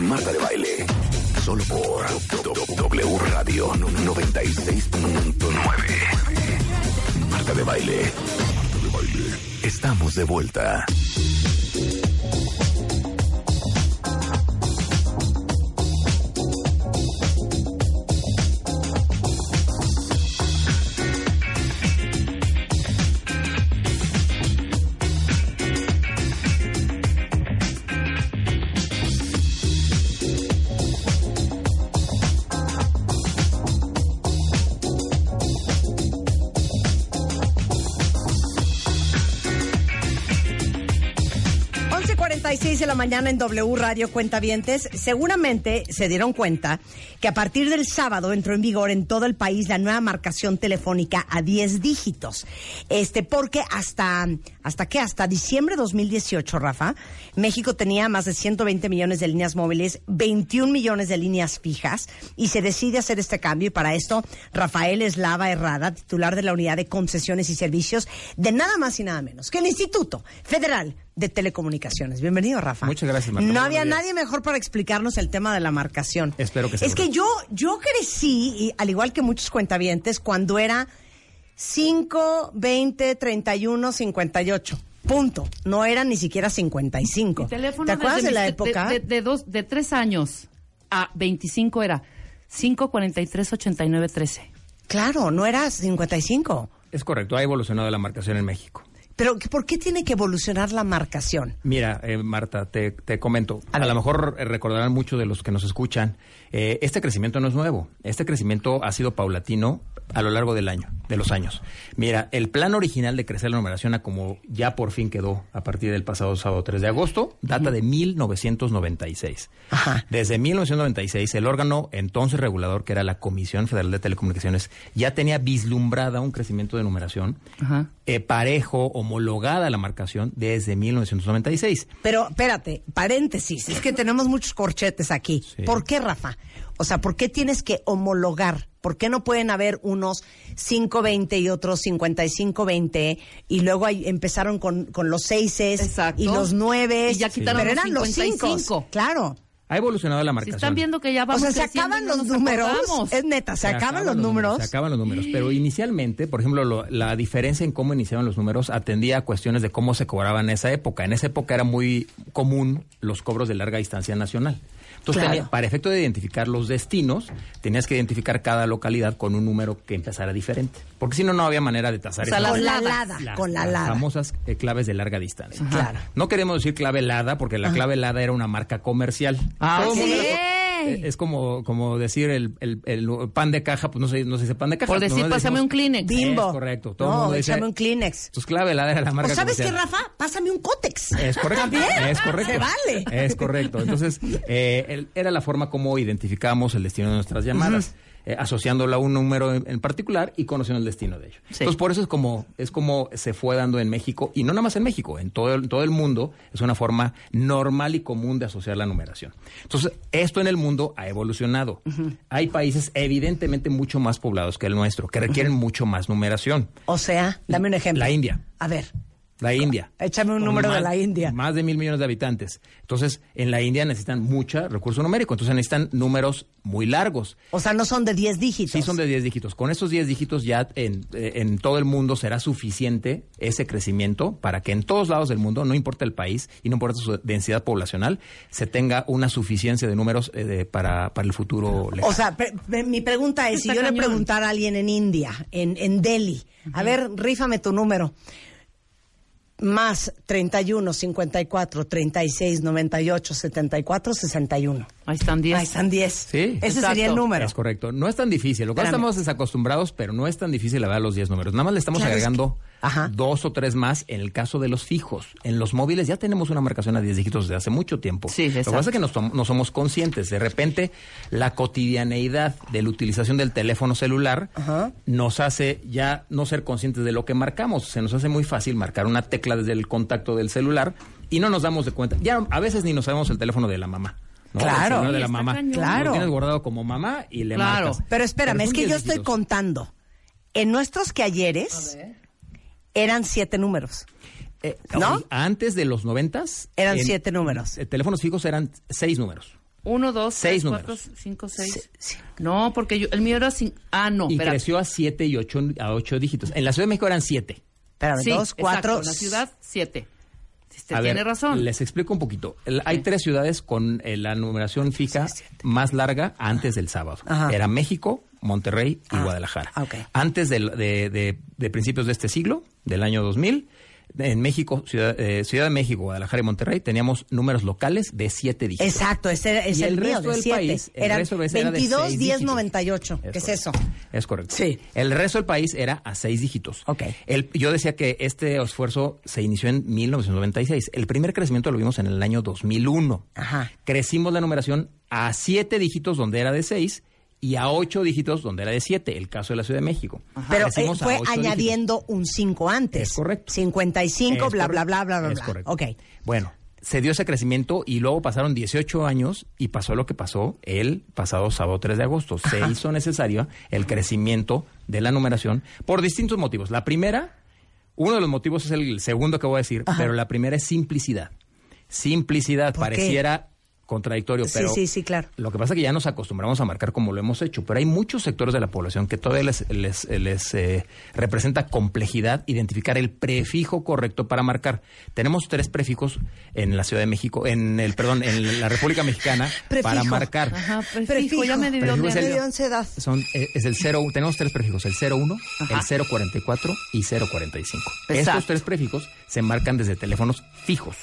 Marta de Baile. Solo por W Radio 96.9. Marta de Baile. Estamos de vuelta. Mañana en W Radio Cuentavientes, seguramente se dieron cuenta que a partir del sábado entró en vigor en todo el país la nueva marcación telefónica a 10 dígitos. Este, porque hasta, ¿hasta qué? Hasta diciembre de 2018, Rafa, México tenía más de 120 millones de líneas móviles, 21 millones de líneas fijas, y se decide hacer este cambio. Y para esto, Rafael Eslava Herrada, titular de la Unidad de Concesiones y Servicios de nada más y nada menos que el Instituto Federal de Telecomunicaciones. Bienvenido, Rafa. Muchas gracias, Marta. No había nadie mejor para explicarnos el tema de la marcación. Espero que sea. Es que yo, yo crecí, y al igual que muchos cuentavientes, cuando era 5, 20, 31, 58. Punto. No era ni siquiera 55. Mi teléfono ¿Te acuerdas de la mis- época? De, de dos, de tres años a 25 era 543 89 13. Claro, no era 55. Es correcto, ha evolucionado la marcación en México. Pero ¿por qué tiene que evolucionar la marcación? Mira, eh, Marta, te, te comento. A, lo mejor eh, recordarán muchos de los que nos escuchan. eh, este crecimiento no es nuevo. Este crecimiento ha sido paulatino a lo largo del año, de los años. Mira, el plan original de crecer la numeración a como ya por fin quedó a partir del pasado sábado 3 de agosto, data de 1996. Ajá. Desde 1996, el órgano entonces regulador, que era la Comisión Federal de Telecomunicaciones, ya tenía vislumbrada un crecimiento de numeración Ajá. eh, parejo, homologada a la marcación desde 1996. Pero espérate, paréntesis, es que tenemos muchos corchetes aquí. Sí. ¿Por qué, Rafa? O sea, ¿por qué tienes que homologar? ¿Por qué no pueden haber unos 520 y otros 5520 y luego ahí empezaron con, con los seises Exacto. y los nueve? Y ya quitaron pero los eran los 55. cinco. Claro. Ha evolucionado la Si marcación. están viendo que ya O vamos sea, se acaban los números. acordamos. Es neta, se, acaban, los números. Se acaban los números. Pero inicialmente, por ejemplo, lo- la diferencia en cómo iniciaban los números atendía a cuestiones de cómo se cobraban en esa época. En esa época era muy común los cobros de larga distancia nacional. Entonces, Claro. tenía- para efecto de identificar los destinos, tenías que identificar cada localidad con un número que empezara diferente. Porque si no, no había manera de tasar O sea, Con la Las lada, las- con la las lada. famosas eh, claves de larga distancia. Ajá. Claro. No queremos decir clave LADA porque la clave LADA era una marca comercial. Ah, Todo la- eh, Es como, como decir el, el- el pan de caja, pues no se, no se dice pan de caja. Por decir, pásame decimos- un Kleenex. Bimbo. Es correcto. Todo el no, mundo dice- échame un Kleenex. Entonces clave LADA era la marca ¿O sabes qué. Rafa? Pásame un Cótex. Es correcto. También. Es correcto. Se vale. Es correcto. Entonces, eh, el- era la forma como identificamos el destino de nuestras llamadas. Eh, asociándolo a un número en, en particular y conociendo el destino de ello. Sí. Entonces, por eso es como, es como se fue dando en México, y no nada más en México, en todo el, todo el mundo, es una forma normal y común de asociar la numeración. Entonces, esto en el mundo ha evolucionado. Hay países evidentemente mucho más poblados que el nuestro, que requieren mucho más numeración. O sea, dame un ejemplo. La India. A ver. La India. Échame un número de la India. Más de mil millones de habitantes. Entonces, en la India necesitan mucho recurso numérico. Entonces, necesitan números muy largos. O sea, no son de 10 dígitos. Sí, son de 10 dígitos. Con esos 10 dígitos ya en, eh, en todo el mundo será suficiente ese crecimiento para que en todos lados del mundo, no importa el país y no importa su densidad poblacional, se tenga una suficiencia de números eh, de- para, para el futuro lejano. O sea, pre- mi pregunta es, si yo le preguntara a alguien en India, en, en Delhi, a ver, rífame tu número. Más 31, 54, 36, 98, 74, 61. Ahí están 10. Ahí están 10. Sí. Ese Exacto. sería el número. Es correcto. No es tan difícil. Lo cual Espérame. estamos desacostumbrados, pero no es tan difícil la verdad los 10 números. Nada más le estamos Claro, es agregando que- Ajá. dos o tres más en el caso de los fijos. En los móviles ya tenemos una marcación a 10 dígitos desde hace mucho tiempo. Sí, Lo que exacto. pasa es que no, no somos conscientes. De repente, la cotidianeidad de la utilización del teléfono celular Ajá. nos hace ya no ser conscientes de lo que marcamos. Se nos hace muy fácil marcar una tecla desde el contacto del celular y no nos damos de cuenta. Ya a veces ni nos sabemos el teléfono de la mamá. ¿No? Claro. El de la mamá. Claro. Lo tienes guardado como mamá y le Claro. marcas. Pero espérame, es que yo 10 estoy contando. En nuestros que ayeres eran siete números. Eh, ¿No? Antes de los noventas. Eran en- siete números. eh, teléfonos fijos eran seis números. 1, 2, Seis 3, 4, números. 5, 6. No, porque yo, el mío era sin... Ah, no, y creció a siete y ocho, a ocho dígitos. En la Ciudad de México eran siete. Espérame, Sí, dos, cuatro. exacto, en la ciudad, 7. Usted A ver, tiene razón. Les explico un poquito. El- Hay tres ciudades con eh, la numeración fija más larga antes del sábado. Ajá. Era México, Monterrey y Ah, Guadalajara. Antes de- de principios de este siglo, del año 2000, en México, Ciudad, eh, Ciudad de México, Guadalajara y Monterrey, teníamos números locales de siete dígitos. Exacto, ese es Y el, el mío, resto de del siete. país, el Eran resto del país era de 22, seis 10, dígitos. 98. ¿Qué es eso? Es correcto. Sí. El resto del país era a seis dígitos. Ok. El- yo decía que este esfuerzo se inició en 1996. El primer crecimiento lo vimos en el año 2001. Ajá. Crecimos la numeración a siete dígitos donde era de seis y a ocho dígitos donde era de siete. El caso de la Ciudad de México. Pero eh, fue añadiendo un 5 antes. Es correcto. 55, Es bla, bla, correcto. bla, bla, bla, Es bla. correcto. Ok. Bueno, se dio ese crecimiento y luego pasaron 18 años y pasó lo que pasó el pasado sábado 3 de agosto. Se hizo necesario el crecimiento de la numeración por distintos motivos. La primera, uno de los motivos es el segundo que voy a decir, pero la primera es simplicidad. Simplicidad, ¿Por qué? Contradictorio, Sí, pero sí, sí, claro. lo que pasa es que ya nos acostumbramos a marcar como lo hemos hecho, pero hay muchos sectores de la población que todavía les, les, les, eh, representa complejidad identificar el prefijo correcto para marcar. Tenemos tres prefijos en la Ciudad de México, en el perdón, en la República Mexicana Prefijo. para marcar. Ajá, prefijo, ya me dio Prefijo el- Me dio ansiedad. Son, eh, es el 0, tenemos tres prefijos, el 01, Ajá. el 044 y 045. Exacto. Estos tres prefijos se marcan desde teléfonos fijos.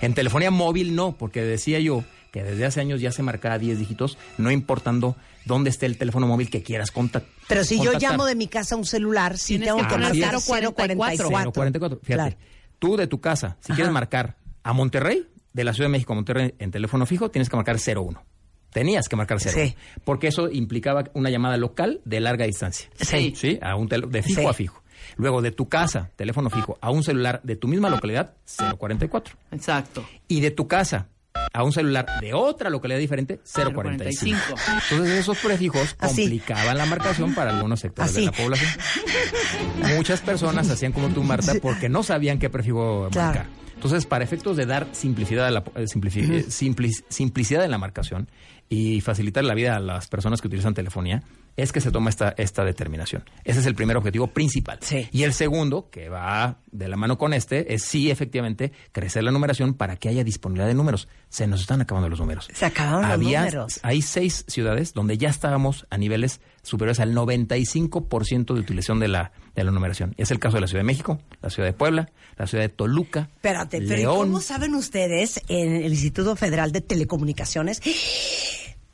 En telefonía móvil no, porque decía yo que desde hace años ya se marcaba 10 dígitos, no importando dónde esté el teléfono móvil que quieras contact- Pero si yo contactar. llamo de mi casa a un celular, sí Tienes tengo que que marcar 044. 044. 044, fíjate. Claro. Tú de tu casa, si quieres marcar a Monterrey, de la Ciudad de México a Monterrey en teléfono fijo, tienes que marcar 01. Tenías que marcar 01. Sí. Porque eso implicaba una llamada local de larga distancia. Sí. Sí, a un tel- de fijo Sí. a fijo. Luego de tu casa, teléfono fijo, a un celular de tu misma localidad, 044. Exacto. Y de tu casa a un celular de otra localidad diferente, 045. 045. Entonces esos prefijos Así. complicaban la marcación para algunos sectores Así. de la población. Muchas personas hacían como tú, Marta, porque no sabían qué prefijo Claro. marcar. Entonces, para efectos de dar simplicidad a la, eh, simplifi- eh, simpli- simplicidad en la marcación y facilitar la vida a las personas que utilizan telefonía, es que se toma esta, esta determinación. Ese es el primer objetivo principal. Sí. Y el segundo, que va de la mano con este, es sí, efectivamente, crecer la numeración para que haya disponibilidad de números. Se nos están acabando los números. Se acabaron los Había- números. Hay seis ciudades donde ya estábamos a niveles superiores al 95% de utilización de la, de la numeración. Es el caso de la Ciudad de México, la Ciudad de Puebla, la Ciudad de Toluca, Espérate, pero ¿y León. cómo saben ustedes en el Instituto Federal de Telecomunicaciones?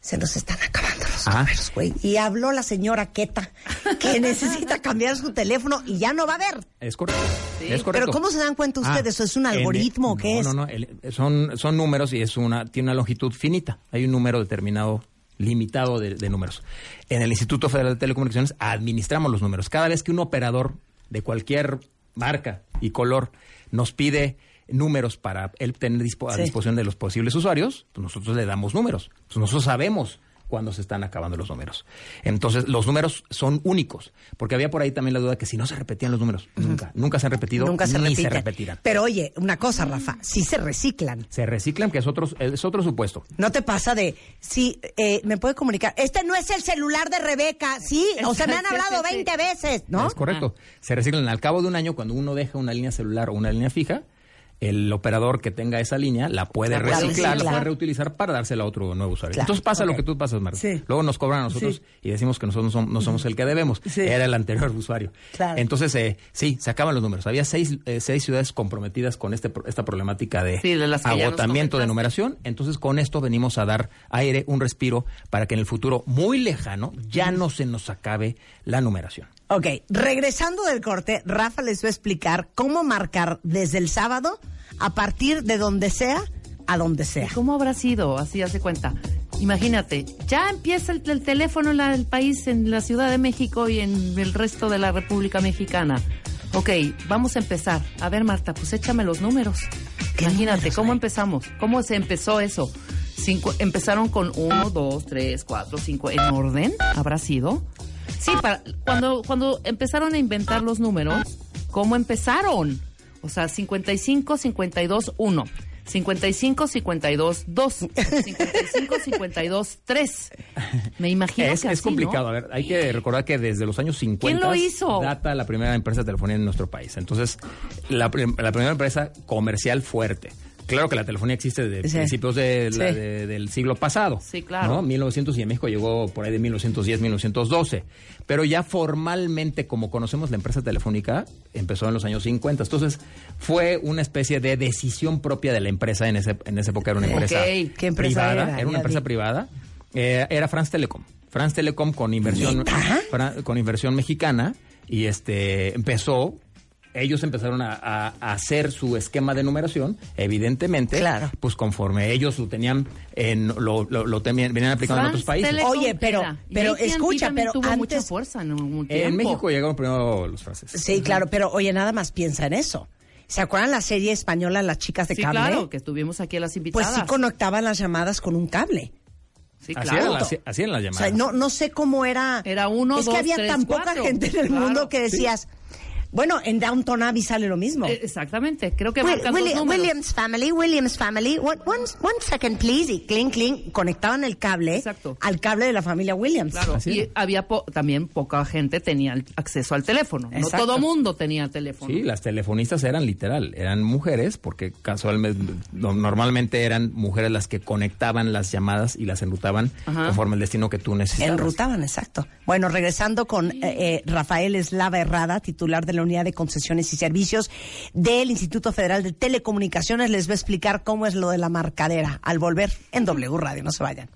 Se nos están acabando los Ah. números, güey. Y habló la señora Queta que necesita cambiar su teléfono y ya no va a haber. Es correcto. Es correcto. Pero ¿cómo se dan cuenta ustedes? Ah, ¿Es un algoritmo o qué no, es? No, no, el- son, son números y es una, tiene una longitud finita. Hay un número determinado, limitado de, de números. En el Instituto Federal de Telecomunicaciones administramos los números. Cada vez que un operador de cualquier marca y color nos pide números para él tener dispo- a Sí. disposición de los posibles usuarios, pues nosotros le damos números. Pues nosotros sabemos cuándo se están acabando los números. Entonces, los números son únicos, porque había por ahí también la duda que si no se repetían los números, nunca, nunca se han repetido, Nunca se ni repiten. se repetirán. Pero oye, una cosa, Rafa, sí se reciclan. Se reciclan, que es otro, es otro supuesto. ¿No te pasa de, sí, eh, me puede comunicar, este no es el celular de Rebeca, sí, o sea, me han hablado sí. 20 veces, ¿no? Es correcto. Se reciclan al cabo de un año cuando uno deja una línea celular o una línea fija. El operador que tenga esa línea la puede La puede reciclar, la puede reutilizar para dársela a otro nuevo usuario. Claro, Entonces pasa lo que tú pasas, Marta. Sí. Luego nos cobran a nosotros Sí. y decimos que nosotros no somos, no somos el que debemos. Sí. Era el anterior usuario. Claro. Entonces, eh, sí, se acaban los números. Había seis, eh, seis ciudades comprometidas con este, esta problemática de, las agotamiento de numeración. Entonces, con esto venimos a dar aire, un respiro, para que en el futuro muy lejano ya no se nos acabe la numeración. Ok, regresando del corte, Rafa les va a explicar cómo marcar desde el sábado a partir de donde sea a donde sea. ¿Cómo habrá sido? Así hace cuenta. Imagínate, ya empieza el, el teléfono en la- el país, en la Ciudad de México y en el resto de la República Mexicana. Ok, vamos a empezar. A ver, Marta, pues échame los números. ¿Qué Imagínate, números ¿cómo hay? empezamos? ¿Cómo se empezó eso? Cinco- empezaron con uno, dos, tres, cuatro, cinco. ¿En orden? ¿Habrá sido? Sí, para, cuando, cuando empezaron a inventar los números, ¿cómo empezaron? O sea, 55, 52, 1. 55, 52, 2. 55, 52, 3. Me imagino Es, que es así, complicado. ¿no? A ver, hay que recordar que desde los años 50 ¿Quién lo hizo? data la primera empresa de telefonía en nuestro país. Entonces, la, la primera empresa comercial fuerte. Claro que la telefonía existe desde Sí. principios de la- Sí. de- del siglo pasado. Sí, claro. ¿no? 1900 y en México llegó por ahí de 1910, 1912. Pero ya formalmente, como conocemos la empresa telefónica, empezó en los años 50. Entonces, fue una especie de decisión propia de la empresa en, ese, en esa época. Era una empresa, ¿Qué empresa privada. era? Era una empresa vi. privada. Eh, era France Telecom. France Telecom con inversión con inversión mexicana y este empezó ellos empezaron a, a- a hacer su esquema de numeración, evidentemente, Claro. pues conforme ellos lo tenían, en, lo, lo, lo tenían- venían aplicando en otros países. Telecom Oye, pero- pero escucha, pero tuvo mucha antes- fuerza en un en. México llegaron primero los franceses. Sí, claro, pero oye, nada más piensa en eso. ¿Se acuerdan la serie española Las chicas de Sí, cable? claro, que tuvimos aquí a las Pues invitadas. sí conectaban las llamadas con un cable. Sí, claro. eran las, O llamadas. sea, no, no sé cómo era. Era uno, Es que dos, había tres, tan poca cuatro. gente en el Claro. mundo que decías, bueno, en Downton Abbey sale lo mismo. Eh, exactamente, creo que Will- marcan dos Willi- números. Williams family, Williams family. One, one, one second, please. Y clink, clink. Conectaban el cable Exacto. al cable de la familia Williams. Claro, Así y era. había po- también poca gente tenía acceso al teléfono. Exacto. No todo mundo tenía teléfono. Sí, las telefonistas eran literal, eran mujeres, porque casualmente, no- normalmente eran mujeres las que conectaban las llamadas y las enrutaban Ajá. conforme el destino que tú necesitabas. Enrutaban, exacto. Bueno, regresando con eh, eh, Rafael Eslava Herrada, titular de la Unidad de Concesiones y Servicios del Instituto Federal de Telecomunicaciones, les va a explicar cómo es lo de la marcadera al volver en W Radio. No se vayan.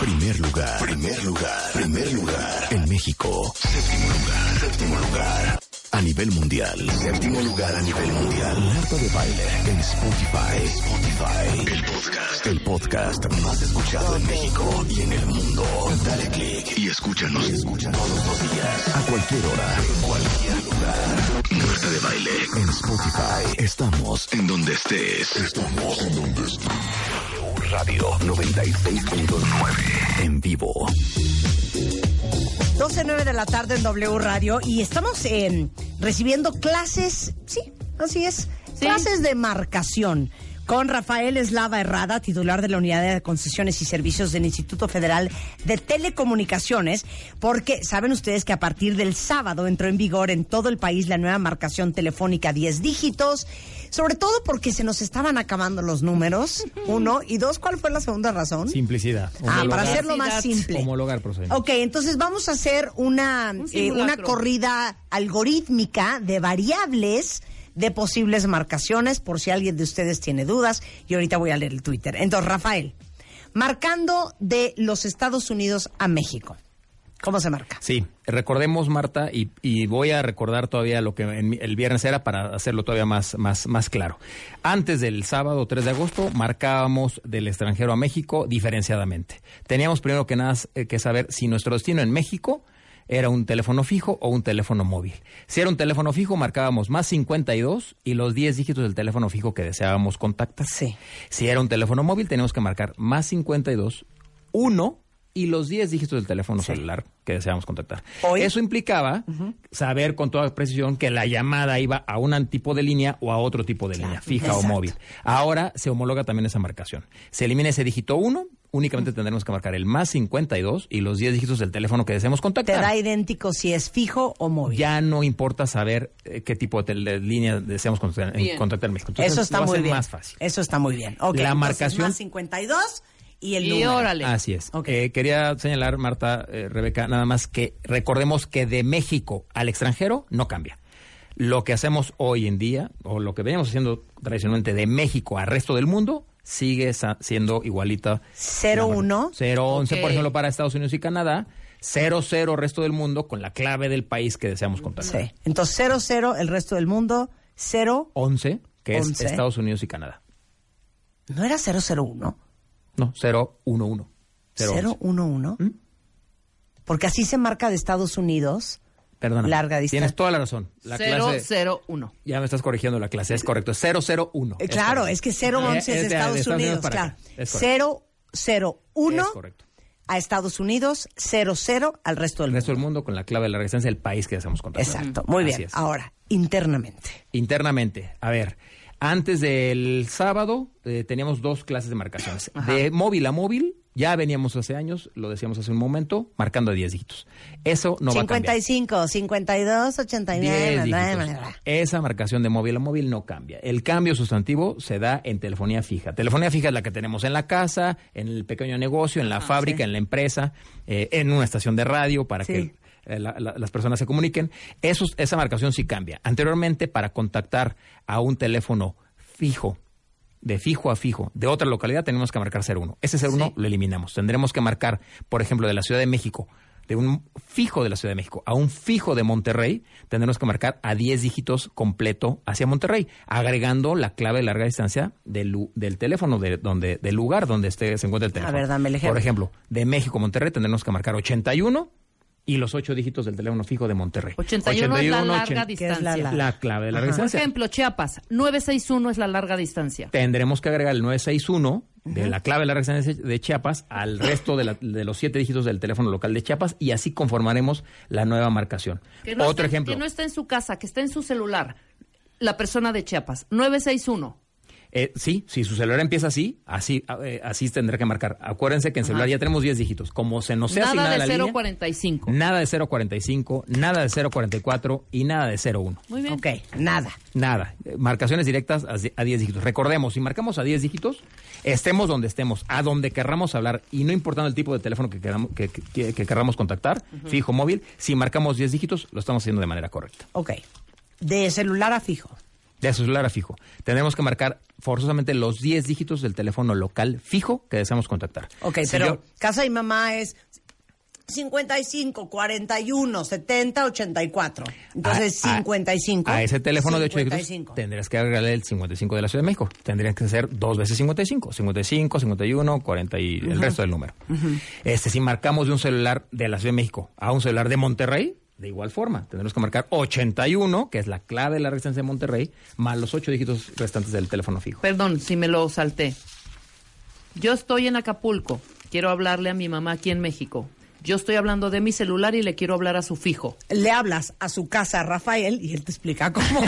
Primer lugar, primer lugar, primer lugar. En México, séptimo lugar, séptimo lugar. A nivel mundial, séptimo lugar a nivel mundial. Marta de baile en Spotify. Spotify. El podcast, el podcast más escuchado en México y en el mundo. Dale click y escúchanos, escucha todos los días. A cualquier hora, en cualquier lugar. Marta de baile en Spotify. Estamos en donde estés. Estamos en donde estés. Radio 96.9 en vivo. 12.09 de la tarde en W Radio y estamos eh, recibiendo clases, sí, así es, Sí. clases de marcación con Rafael Eslava Herrada, titular de la Unidad de Concesiones y Servicios del Instituto Federal de Telecomunicaciones, porque saben ustedes que a partir del sábado entró en vigor en todo el país la nueva marcación telefónica 10 dígitos, sobre todo porque se nos estaban acabando los números, uno, y dos, ¿cuál fue la segunda razón? Simplicidad. Ah, para hacerlo más simple. Homologar procedimientos. Ok, entonces vamos a hacer una, Un eh, una corrida algorítmica de variables de posibles marcaciones, por si alguien de ustedes tiene dudas. Y ahorita voy a leer el Twitter. Entonces, Rafael, marcando de los Estados Unidos a México. ¿Cómo se marca? Sí, recordemos, Marta, y, voy a recordar todavía lo que en el viernes era para hacerlo todavía más, más, más claro. Antes del sábado 3 de agosto marcábamos del extranjero a México diferenciadamente. Teníamos primero que nada eh, que saber si nuestro destino en México era un teléfono fijo o un teléfono móvil. Si era un teléfono fijo, marcábamos más 52 y los 10 dígitos del teléfono fijo que deseábamos contactar. Sí. Si era un teléfono móvil, teníamos que marcar más 52, 1 y los 10 dígitos del teléfono celular que deseamos contactar. Hoy- Eso implicaba saber con toda precisión que la llamada iba a un tipo de línea o a otro tipo de línea, fija o móvil. Ahora se homologa también esa marcación. Se elimina ese dígito 1 únicamente tendremos que marcar el más 52 y los 10 dígitos del teléfono que deseemos Te contactar. da idéntico si es fijo o móvil. ya no importa saber eh, qué tipo de, línea deseamos contactar, Bien. contactar en México. Entonces, Eso está lo va a muy bien. más fácil. Eso está muy bien. Ok, La entonces, marcación- más 52 y el Y número. órale. Así es. Ok. Eh, quería señalar, Marta, eh, Rebeca, nada más que recordemos que de México al extranjero no cambia. Lo que hacemos hoy en día, o lo que veníamos haciendo tradicionalmente de México al resto del mundo, sigue siendo igualita. 01. 011, Ok. por ejemplo, para Estados Unidos y Canadá. 00 resto del mundo con la clave del país que deseamos contactar. Sí. Entonces 00 el resto del mundo, 0 11, que es 11. Estados Unidos y Canadá. no era 001, No, 011. 011. 011. ¿Mm? Porque así se marca de Estados Unidos. Perdona. Larga distancia. Tienes toda la razón. La clase, 001. ya me estás corrigiendo la clase, es correcto. Es 001. Eh, claro, es que 011 es de Eh, Estados Unidos, para claro. acá. Es correcto. 001 Es correcto. a Estados Unidos, 00 al resto del El resto mundo. del mundo con la clave de la resistencia del país que deseamos contactar. Exacto, muy bien. es. Ahora, internamente. Internamente, a ver, antes del sábado eh, teníamos dos clases de marcaciones. De móvil a móvil, ya veníamos hace años, lo decíamos hace un momento, marcando a 10 dígitos. Eso no va a cambiar. 55, 52, 89. 10 bla, dígitos. bla, bla. Esa marcación de móvil a móvil no cambia. El cambio sustantivo se da en telefonía fija. Telefonía fija es la que tenemos en la casa, en el pequeño negocio, en la fábrica, en la empresa, eh, en una estación de radio para Sí. que eh, la- la- las personas se comuniquen. Eso, esa marcación sí cambia. Anteriormente, para contactar a un teléfono fijo, de fijo a fijo, de otra localidad, tenemos que marcar 01. Ese 01 Sí. lo eliminamos. Tendremos que marcar, por ejemplo, de la Ciudad de México, de un fijo de la Ciudad de México a un fijo de Monterrey, tendremos que marcar a 10 dígitos completo hacia Monterrey, agregando la clave de larga distancia del, del teléfono, de, donde, del lugar donde esté, se encuentra el teléfono. ver, dame el ejemplo. Por ejemplo, de México a Monterrey tendremos que marcar 81 y los ocho dígitos del teléfono fijo de Monterrey. 81, es la larga 80. ¿Qué es la distancia. La clave de larga Ajá. Por distancia. ejemplo, Chiapas, 961 es la larga distancia. tendremos que agregar el 961 de la clave de la residencia de Chiapas al resto de, la- de los siete dígitos del teléfono local de Chiapas y así conformaremos la nueva marcación. Que no Otro ejemplo. Que no está en su casa, que está en su celular. La persona de Chiapas, 961. Eh, sí, si su celular empieza así, así, eh, así tendrá que marcar. Acuérdense que en celular ya tenemos 10 dígitos. Como se nos sea Nada asignada de la línea, 045. nada de 045, nada de 044 y nada de 01. Muy bien. Ok, nada. Nada, marcaciones directas a a 10 dígitos. Recordemos, si marcamos a 10 dígitos, estemos donde estemos, a donde querramos hablar, y no importando el tipo de teléfono que, queramos, que, que- que querramos contactar, fijo, móvil, si marcamos 10 dígitos, lo estamos haciendo de manera correcta. Ok. De celular a fijo. De celular a fijo. Tendremos que marcar forzosamente los 10 dígitos del teléfono local fijo que deseamos contactar. Ok, Si pero yo- casa mi mamá es 55, 41, 70, 84. Entonces, a- a- 55. A ese teléfono de 8 dígitos 55. tendrías que agregarle el 55 de la Ciudad de México. Tendrían que ser dos veces 55. 55, 51, 40 y el resto del número. Este, si marcamos de un celular de la Ciudad de México a un celular de Monterrey, de igual forma, tendremos que marcar 81, que es la clave de la resistencia de Monterrey, más los 8 dígitos restantes del teléfono fijo. Perdón si me lo salté. Yo estoy en Acapulco. Quiero hablarle a mi mamá aquí en México. Yo estoy hablando de mi celular y le quiero hablar a su fijo. Le hablas a su casa, Rafael, y él te explica cómo.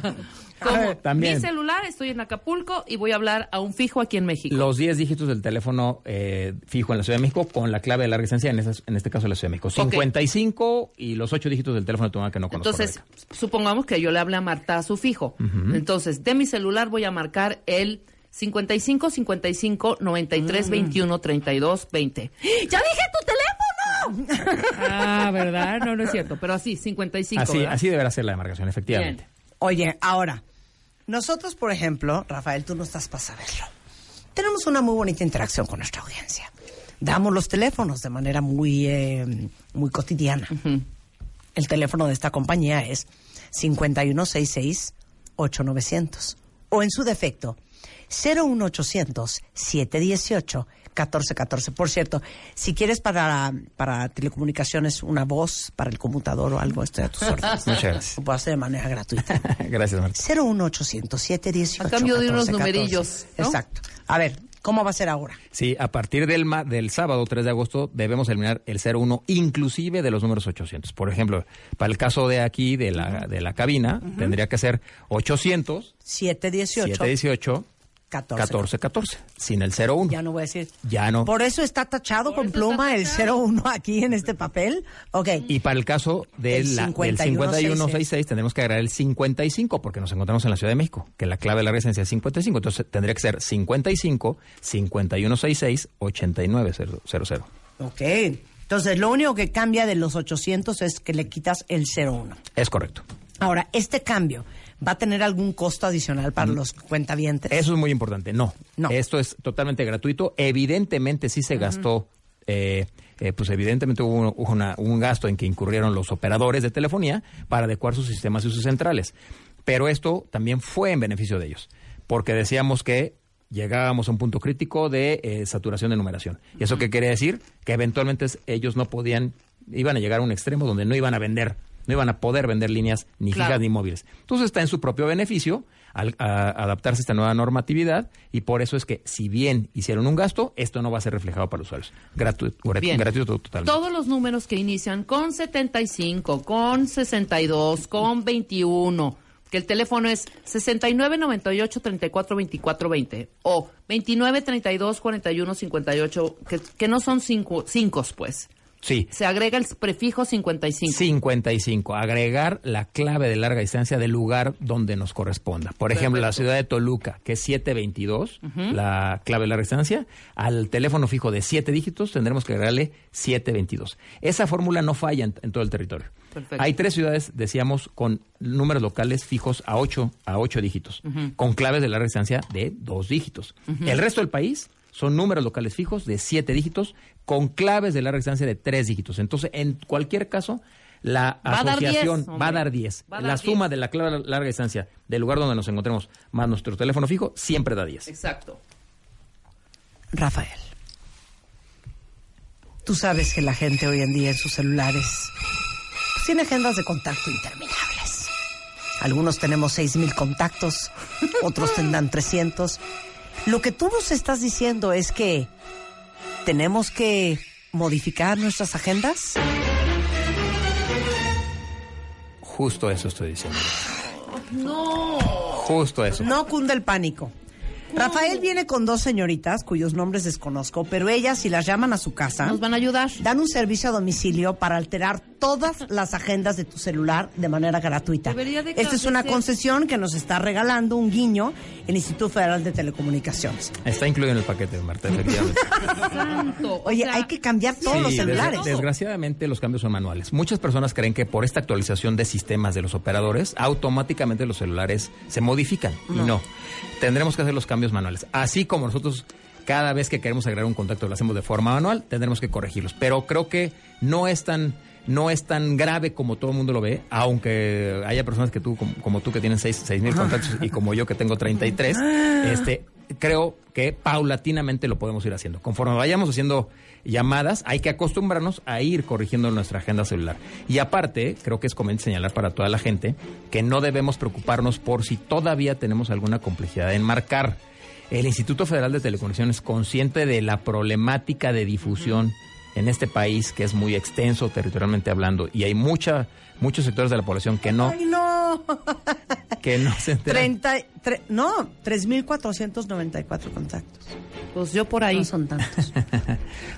Como también. mi celular, estoy en Acapulco y voy a hablar a un fijo aquí en México. Los 10 dígitos del teléfono eh, fijo en la Ciudad de México con la clave de larga distancia, en, esas- en este caso la Ciudad de México. 55 y los 8 dígitos del teléfono de tu mamá que no conozco. Entonces, supongamos que yo le hable a Marta a su fijo. Entonces, de mi celular voy a marcar el 55 55 93 21 32 20. ¡Ya dije tu teléfono! ah, ¿verdad? No, no es cierto. Pero así, 55. así, ¿verdad? así deberá ser la demarcación, efectivamente. Bien. Oye, ahora, nosotros, por ejemplo, Rafael, tú no estás para saberlo. Tenemos una muy bonita interacción con nuestra audiencia. Damos los teléfonos de manera muy, eh, muy cotidiana. El teléfono de esta compañía es 5166-8900. O en su defecto, 01800-718-1414. Por cierto, si quieres para, para telecomunicaciones una voz para el computador o algo, estoy a tus órdenes. Muchas gracias. Lo puedo hacer de manera gratuita. Gracias, Marta. 01800 718 A cambio de unos 1414. numerillos, ¿no? Exacto. A ver, ¿cómo va a ser ahora? Sí, a partir del, ma- del sábado 3 de agosto debemos eliminar el 01 inclusive de los números 800. Por ejemplo, para el caso de aquí, de la, de la cabina, tendría que ser 800 718 718 14. 1414, sin el 01. Ya no voy a decir. Ya no. Por eso está tachado con eso pluma el 01 aquí en este papel. Ok. Y para el caso de El la- del 5166. 5166 tendremos que agregar el 55 porque nos encontramos en la Ciudad de México, que la clave de la residencia es 55, entonces tendría que ser 55 5166 8900. Ok. Entonces, lo único que cambia de los 800 es que le quitas el 01. Es correcto. Ahora, este cambio va a tener algún costo adicional para los cuentavientes. Eso es muy importante. No, No. Esto es totalmente gratuito. Evidentemente sí se gastó, eh, eh, pues evidentemente hubo, una- un gasto en que incurrieron los operadores de telefonía para adecuar sus sistemas y sus centrales. Pero esto también fue en beneficio de ellos, porque decíamos que llegábamos a un punto crítico de eh, saturación de numeración. ¿Y eso qué quiere decir? Que eventualmente ellos no podían, iban a llegar a un extremo donde no iban a vender, no iban a poder vender líneas ni Claro. fijas ni móviles. Entonces está en su propio beneficio al a- adaptarse a esta nueva normatividad y por eso es que si bien hicieron un gasto, esto no va a ser reflejado para los usuarios. Gratu- Bien. gratuito totalmente. Todos los números que inician con 75, con 62, con 21, que el teléfono es 69 98 34 24 20 o 29 32 41 58, que, que no son cinco, cinco, pues. Sí. Se agrega el prefijo 55. 55. Agregar la clave de larga distancia del lugar donde nos corresponda. Por ejemplo, la ciudad de Toluca, que es 722, la clave de larga distancia, al teléfono fijo de 7 dígitos tendremos que agregarle 722. Esa fórmula no falla en, en todo el territorio. Perfecto. Hay tres ciudades, decíamos, con números locales fijos a 8, a 8 dígitos, con claves de larga distancia de 2 dígitos. El resto del país son números locales fijos de 7 dígitos con claves de larga distancia de 3 dígitos. Entonces, en cualquier caso, la Va a dar 10, asociación va a dar 10. Va a La dar suma 10. de la clave de larga distancia del lugar donde nos encontremos más nuestro teléfono fijo siempre da 10. Exacto. Rafael, tú sabes que la gente hoy en día en sus celulares pues, tiene agendas de contacto interminables. Algunos tenemos 6.000 contactos, otros tendrán 300. Lo que tú nos estás diciendo es que tenemos que modificar nuestras agendas. Justo eso estoy diciendo. No. Justo eso. No cunde el pánico. Rafael viene con dos señoritas cuyos nombres desconozco, pero ellas si las llaman a su casa Nos van a ayudar. dan un servicio a domicilio para alterar todas las agendas de tu celular de manera gratuita. Debería de Esta es una concesión que nos está regalando un guiño el Instituto Federal de Telecomunicaciones. Está incluido en el paquete, Marta, efectivamente. Santo. O Oye, sea, hay que cambiar todos Sí, los des- celulares. desgraciadamente los cambios son manuales. Muchas personas creen que por esta actualización de sistemas de los operadores, automáticamente los celulares se modifican. Y no. Tendremos que hacer los cambios manuales. Así como nosotros cada vez que queremos agregar un contacto lo hacemos de forma manual, tendremos que corregirlos. Pero creo que no es tan no es tan grave como todo el mundo lo ve, aunque haya personas que tú, como, como tú que tienen seis seis mil contactos y como yo que tengo 33, este, creo que paulatinamente lo podemos ir haciendo. Conforme vayamos haciendo llamadas, hay que acostumbrarnos a ir corrigiendo nuestra agenda celular. Y aparte, creo que es conveniente señalar para toda la gente que no debemos preocuparnos por si todavía tenemos alguna complejidad en marcar. El Instituto Federal de Telecomunicaciones, consciente de la problemática de difusión en este país, que es muy extenso territorialmente hablando, y hay mucha, muchos sectores de la población que no, ¡Ay, no! que no se enteran. 30, tre- no, 3.494 contactos. Pues yo por ahí. No son tantos.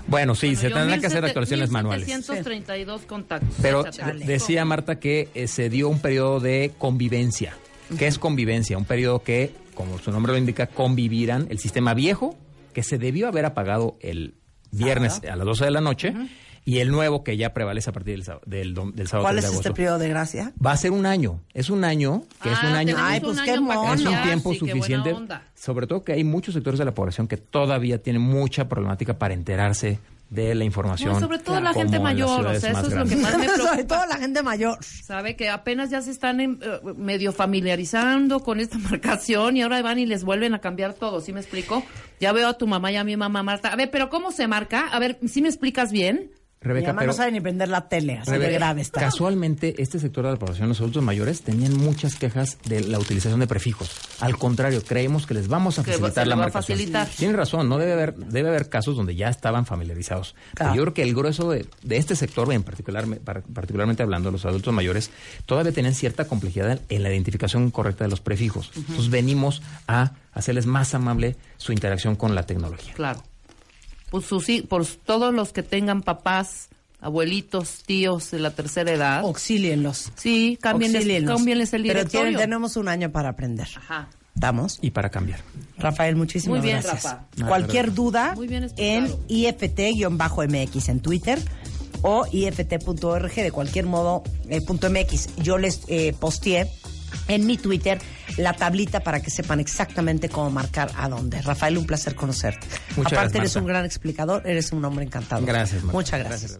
Bueno, sí, Bueno, se tendrán que hacer 1700 actualizaciones manuales. 1732 contactos. Pero Échale. decía Marta que eh, se dio un periodo de convivencia. ¿Qué es convivencia? Un periodo que, como su nombre lo indica, convivirán el sistema viejo, que se debió haber apagado el viernes a las 12 de la noche, y el nuevo que ya prevalece a partir del, sábado- del, del sábado ¿Cuál 3 es de este agosto. periodo de gracia? Va a ser un año. Es un año, que es Ah, un año. Ay, pues un qué mono. Es un tiempo sí, qué buena suficiente, onda. sobre todo que hay muchos sectores de la población que todavía tienen mucha problemática para enterarse de la información. No, sobre todo la gente mayor, o sea, eso es lo que más me Sobre preocupa. todo la gente mayor. Sabe que apenas ya se están em, eh, medio familiarizando con esta marcación y ahora van y les vuelven a cambiar todo, ¿sí me explico? Ya veo a tu mamá y a mi mamá Marta. A ver, pero ¿cómo se marca? A ver, ¿sí me explicas bien? Mi Rebeca, mamá pero no sabe ni prender la tele, así de grave está. Casualmente, este sector de la población, los adultos mayores, tenían muchas quejas de la utilización de prefijos. Al contrario, creemos que les vamos a facilitar la marcación. facilitar. Tienen razón, no debe haber, debe haber casos donde ya estaban familiarizados. Pero yo creo que el grueso de, de este sector, en particular, par- particularmente hablando de los adultos mayores, todavía tenían cierta complejidad en la identificación correcta de los prefijos. Entonces venimos a hacerles más amable su interacción con la tecnología. Claro. Pues sus por todos los que tengan papás, abuelitos, tíos de la tercera edad. Auxílienlos. Sí, cámbienles, cámbienles el Pero directorio. tienen- tenemos un año para aprender. Ajá. ¿Estamos? Y para cambiar. Rafael, muchísimas Muy bien, gracias. Rafa. Cualquier gracias. duda Muy bien en. IFT-MX en Twitter o IFT.org, de cualquier modo, eh, punto MX. Yo les eh, posteé en mi Twitter la tablita para que sepan exactamente cómo marcar a dónde. Rafael, un placer conocerte. Muchas Aparte, gracias, eres un gran explicador, eres un hombre encantador. Gracias, Marta. Muchas gracias.